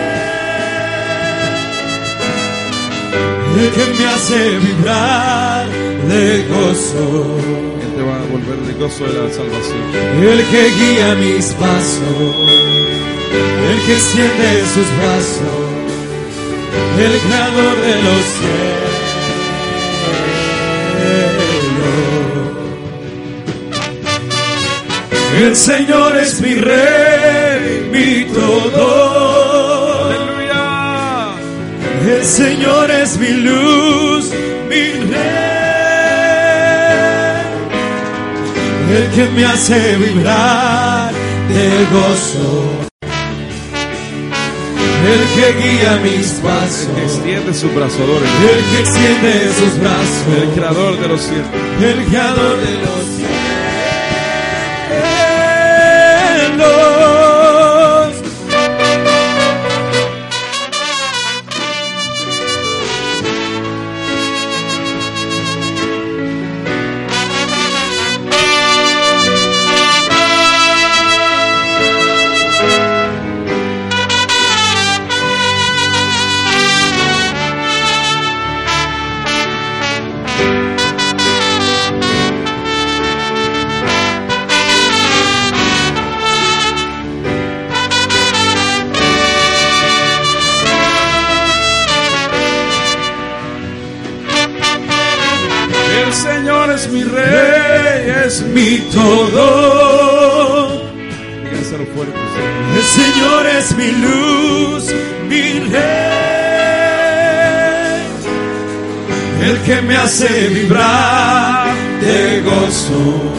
E: El que me hace vibrar de gozo.
B: Él te va a volver de gozo de la salvación.
E: El que guía mis pasos. El que extiende sus brazos. El creador de los cielos El Señor es mi rey, mi todo.
B: Aleluya.
E: El Señor es mi luz, mi rey. El que me hace vibrar de gozo. El que guía mis pasos.
B: El que extiende su brazo,
E: El que extiende sus brazos.
B: El creador de los cielos.
E: El creador de los cielos. Mi todo. El Señor es mi luz, mi rey. El que me hace vibrar de gozo.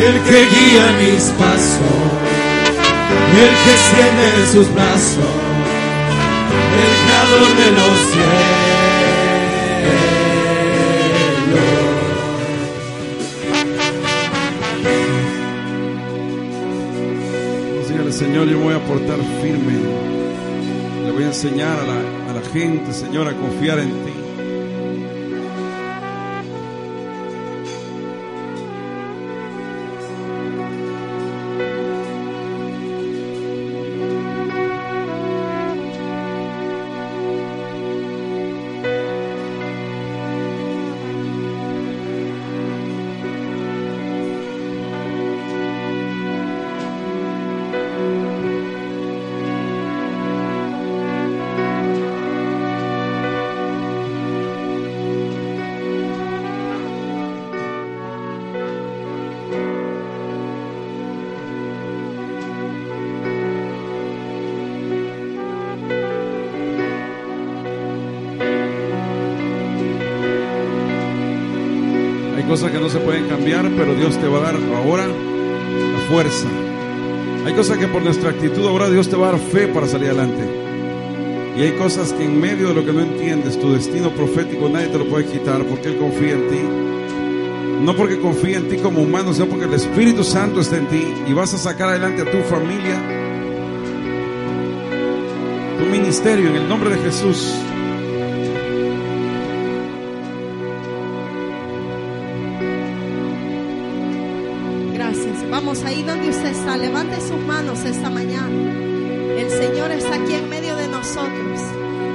E: El que guía mis pasos. El que extiende sus brazos. El creador de los cielos.
B: Señor, yo voy a portar firme. Le voy a enseñar a la, a la gente, Señor, a confiar en ti. Cosas que no se pueden cambiar, pero Dios te va a dar ahora la fuerza. Hay cosas que por nuestra actitud ahora Dios te va a dar fe para salir adelante. Y hay cosas que en medio de lo que no entiendes, tu destino profético, nadie te lo puede quitar porque Él confía en ti. No porque confía en ti como humano, sino porque el Espíritu Santo está en ti y vas a sacar adelante a tu familia, tu ministerio en el nombre de Jesús.
F: Esta mañana. El Señor está aquí en medio de nosotros.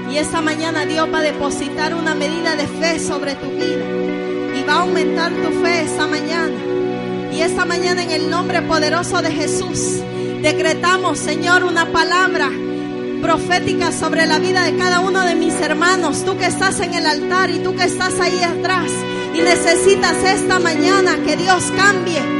F: Y esta mañana Dios va a depositar una medida de fe sobre tu vida. Y va a aumentar tu fe esta mañana. Y esta mañana en el nombre poderoso de Jesús decretamos, Señor, una palabra profética sobre la vida de cada uno de mis hermanos. Tú que estás en el altar y tú que estás ahí atrás y necesitas esta mañana que Dios cambie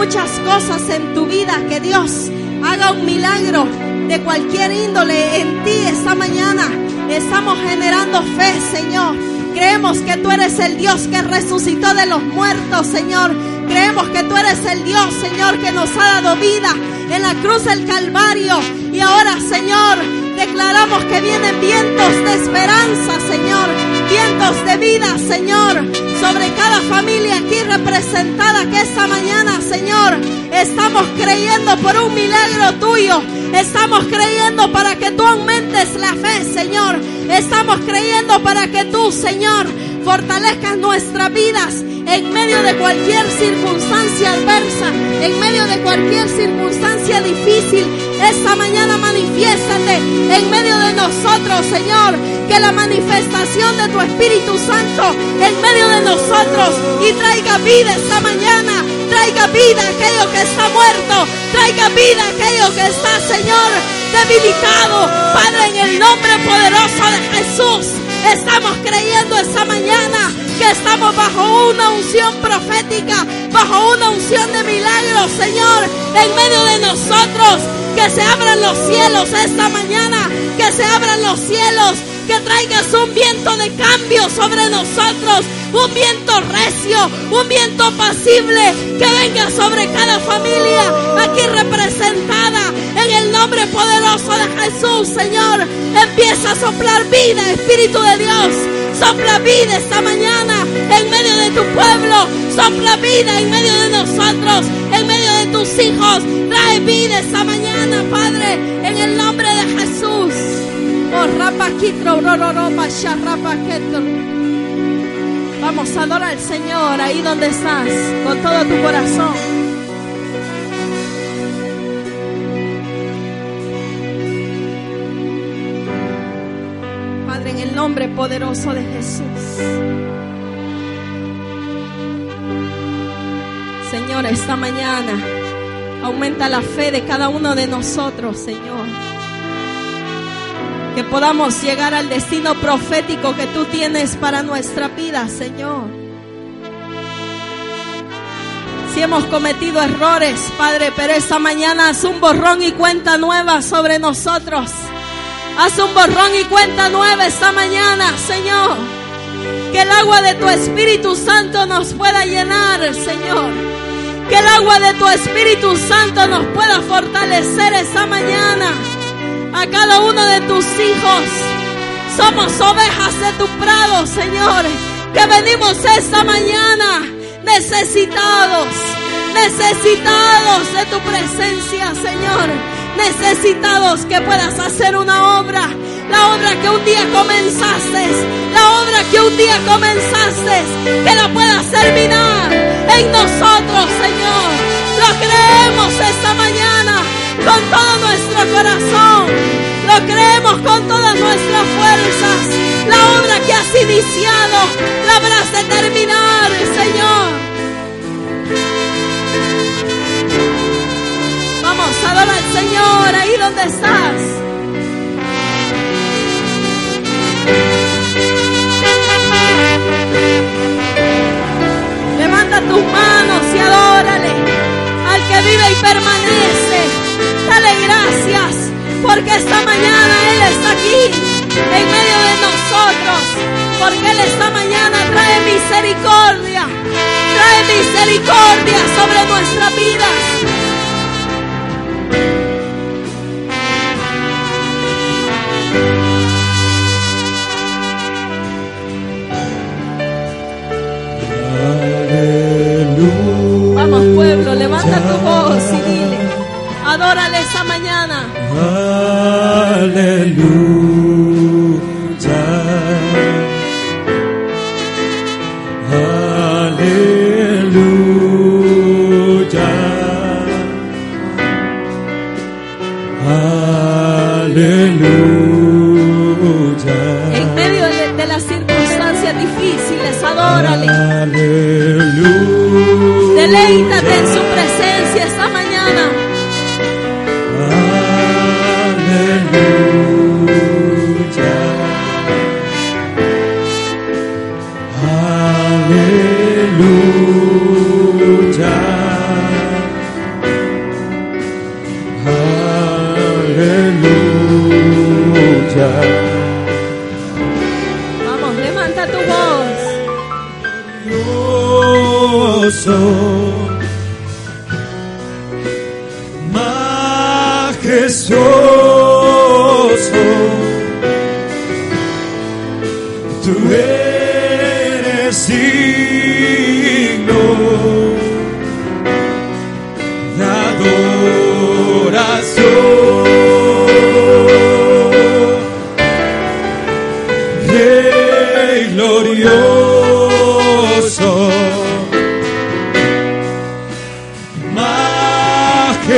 F: muchas cosas en tu vida, que Dios haga un milagro de cualquier índole en ti esta mañana. Estamos generando fe, Señor. Creemos que tú eres el Dios que resucitó de los muertos, Señor. Creemos que tú eres el Dios, Señor, que nos ha dado vida en la cruz del Calvario. Y ahora, Señor, declaramos que vienen vientos de esperanza, Señor. Vientos de vida, Señor, sobre cada familia aquí representada que esta mañana, Señor, estamos creyendo por un milagro tuyo. Estamos creyendo para que tú aumentes la fe, Señor. Estamos creyendo para que tú, Señor, fortalezcas nuestras vidas en medio de cualquier circunstancia adversa, en medio de cualquier circunstancia difícil. Esta mañana manifiéstate en medio de nosotros, Señor. Que la manifestación de tu Espíritu Santo en medio de nosotros y traiga vida esta mañana. Traiga vida a aquello que está muerto. Traiga vida a aquello que está, Señor, debilitado. Padre, en el nombre poderoso de Jesús. Estamos creyendo esta mañana que estamos bajo una unción profética, bajo una unción de milagros, Señor, en medio de nosotros. Que se abran los cielos esta mañana, que se abran los cielos, que traigas un viento de cambio sobre nosotros, un viento recio, un viento apacible, que venga sobre cada familia aquí representada en el nombre poderoso de Jesús, Señor. Empieza a soplar vida, Espíritu de Dios. Sopla vida esta mañana en medio de tu pueblo. Sopla vida en medio de nosotros, en medio de tus hijos. Trae vida esta mañana, Padre, en el nombre de Jesús. Oh. Vamos a adorar al Señor ahí donde estás, con todo tu corazón. Nombre poderoso de Jesús. Señor, esta mañana aumenta la fe de cada uno de nosotros, Señor. Que podamos llegar al destino profético que tú tienes para nuestra vida, Señor. Si hemos cometido errores, Padre, pero esta mañana haz un borrón y cuenta nueva sobre nosotros. Haz un borrón y cuenta nueva esta mañana, Señor. Que el agua de tu Espíritu Santo nos pueda llenar, Señor. Que el agua de tu Espíritu Santo nos pueda fortalecer esta mañana. A cada uno de tus hijos. Somos ovejas de tu prado, Señor. Que venimos esta mañana necesitados, necesitados de tu presencia, Señor necesitados que puedas hacer una obra, la obra que un día comenzaste, la obra que un día comenzaste, que la puedas terminar en nosotros, Señor. Lo creemos esta mañana con todo nuestro corazón, lo creemos con todas nuestras fuerzas. La obra que has iniciado, la habrás de terminar, Señor. Vamos, adora al Señor ahí donde estás. Levanta tus manos y adórale al que vive y permanece. Dale gracias porque esta mañana Él está aquí en medio de nosotros. porque Él esta mañana trae misericordia. Trae misericordia sobre nuestras vidas.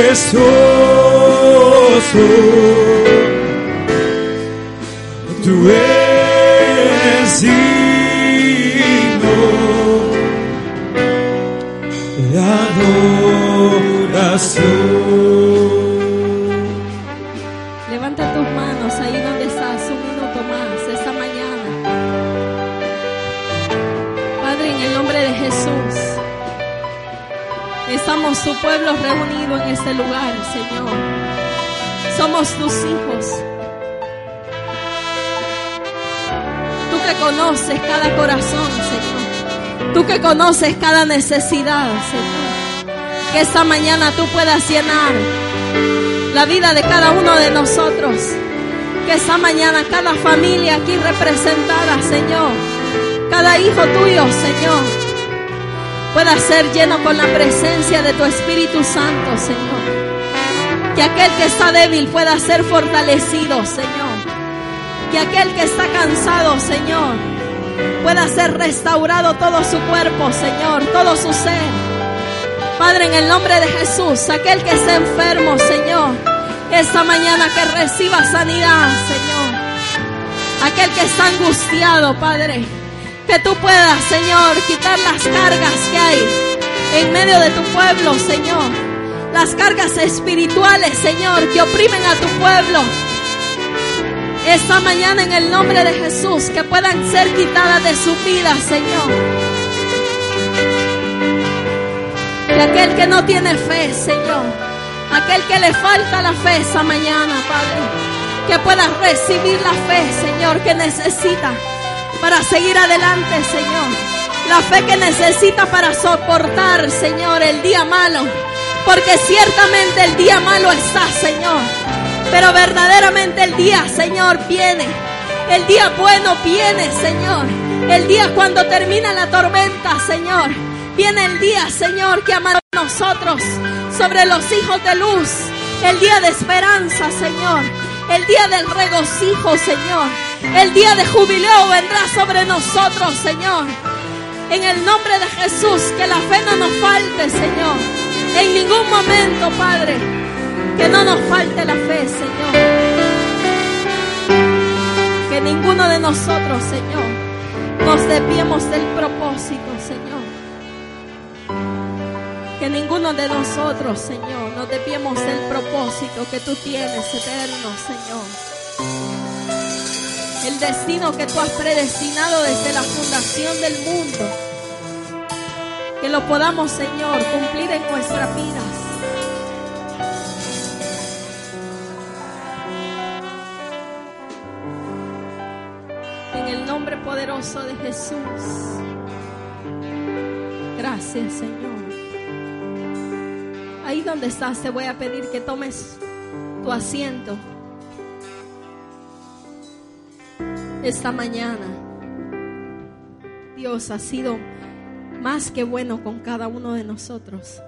E: Majestuoso, tú eres digno de adoración.
F: En este lugar, Señor. Somos tus hijos. Tú que conoces cada corazón, Señor. Tú que conoces cada necesidad, Señor. Que esta mañana tú puedas llenar la vida de cada uno de nosotros. Que esta mañana cada familia aquí representada, Señor, cada hijo tuyo, Señor, pueda ser lleno con la presencia de tu Espíritu Santo, Señor. Que aquel que está débil pueda ser fortalecido, Señor. Que aquel que está cansado, Señor, pueda ser restaurado todo su cuerpo, Señor, todo su ser. Padre, en el nombre de Jesús, aquel que esté enfermo, Señor, esta mañana que reciba sanidad, Señor. Aquel que está angustiado, Padre, que tú puedas, Señor, quitar las cargas que hay en medio de tu pueblo, Señor. Las cargas espirituales, Señor, que oprimen a tu pueblo. Esta mañana en el nombre de Jesús, que puedan ser quitadas de su vida, Señor. Y aquel que no tiene fe, Señor, aquel que le falta la fe esa mañana, Padre, que pueda recibir la fe, Señor, que necesita para seguir adelante, Señor. La fe que necesita para soportar, Señor, el día malo. Porque ciertamente el día malo está, Señor. Pero verdaderamente el día, Señor, viene. El día bueno viene, Señor. El día cuando termina la tormenta, Señor. Viene el día, Señor, que amará a nosotros sobre los hijos de luz. El día de esperanza, Señor. El día del regocijo, Señor. El día de jubileo vendrá sobre nosotros, Señor. En el nombre de Jesús, que la fe no nos falte, Señor. En ningún momento, Padre, que no nos falte la fe, Señor. Que ninguno de nosotros, Señor, nos desviemos del propósito, Señor. Que ninguno de nosotros, Señor, nos desviemos del propósito que tú tienes, eterno, Señor. El destino que tú has predestinado desde la fundación del mundo. Que lo podamos, Señor, cumplir en nuestras vidas. En el nombre poderoso de Jesús. Gracias, Señor. Ahí donde estás, te voy a pedir que tomes tu asiento. Esta mañana, Dios ha sido más que bueno con cada uno de nosotros.